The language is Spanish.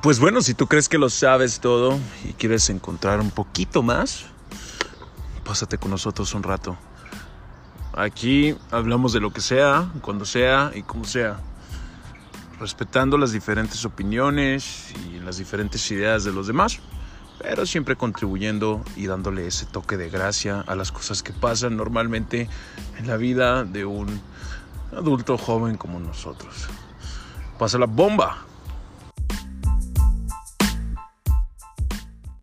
Pues bueno, si tú crees que lo sabes todo y quieres encontrar un poquito más, pásate con nosotros un rato. Aquí hablamos de lo que sea, cuando sea y como sea, respetando las diferentes opiniones y las diferentes ideas de los demás, pero siempre contribuyendo y dándole ese toque de gracia a las cosas que pasan normalmente en la vida de un adulto joven como nosotros. Pasa la bomba.